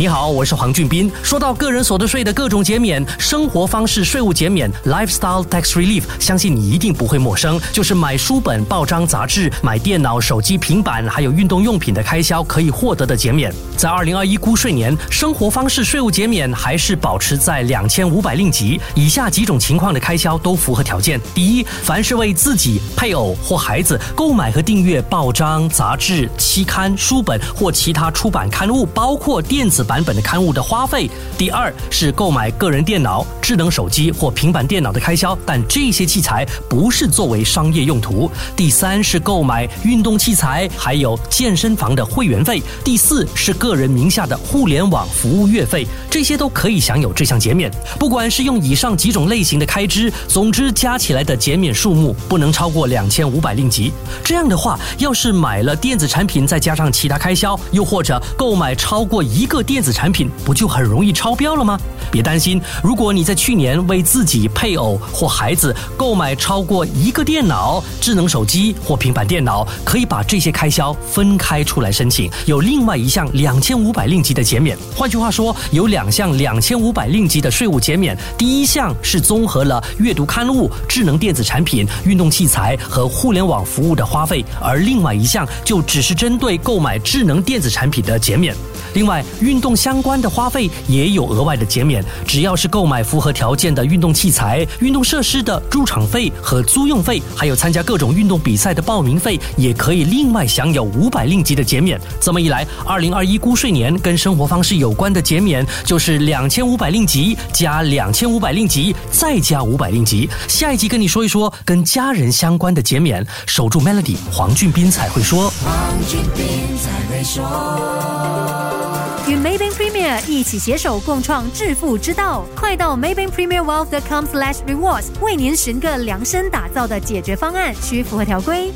你好，我是黄俊斌。说到个人所得税的各种减免、生活方式税务减免 （Lifestyle Tax Relief），相信你一定不会陌生，就是买书本、报章、杂志、买电脑、手机、平板，还有运动用品的开销可以获得的减免。在二零二一估税年，生活方式税务减免还是保持在两千五百令吉。以下几种情况的开销都符合条件：第一，凡是为自己、配偶或孩子购买和订阅报章、杂志、期刊、书本或其他出版刊物，包括电子。版本的刊物的花费，第二是购买个人电脑、智能手机或平板电脑的开销，但这些器材不是作为商业用途。第三是购买运动器材，还有健身房的会员费。第四是个人名下的互联网服务月费，这些都可以享有这项减免。不管是用以上几种类型的开支，总之加起来的减免数目不能超过两千五百令吉。这样的话，要是买了电子产品，再加上其他开销，又或者购买超过一个电电子产品不就很容易超标了吗？别担心，如果你在去年为自己、配偶或孩子购买超过一个电脑、智能手机或平板电脑，可以把这些开销分开出来申请，有另外一项两千五百令吉的减免。换句话说，有两项两千五百令吉的税务减免。第一项是综合了阅读刊物、智能电子产品、运动器材和互联网服务的花费，而另外一项就只是针对购买智能电子产品的减免。另外，运动相关的花费也有额外的减免，只要是购买符合条件的运动器材、运动设施的入场费和租用费，还有参加各种运动比赛的报名费，也可以另外享有五百令吉的减免。这么一来，二零二一估税年跟生活方式有关的减免就是两千五百令吉加两千五百令吉再加五百令吉。下一集跟你说一说跟家人相关的减免。守住 Melody，黄俊斌才会说。黄俊斌才会说。Maybank Premier 一起携手共创致富之道，快到 Maybank Premier Wealth.com/slash rewards 为您寻个量身打造的解决方案，需符合条规。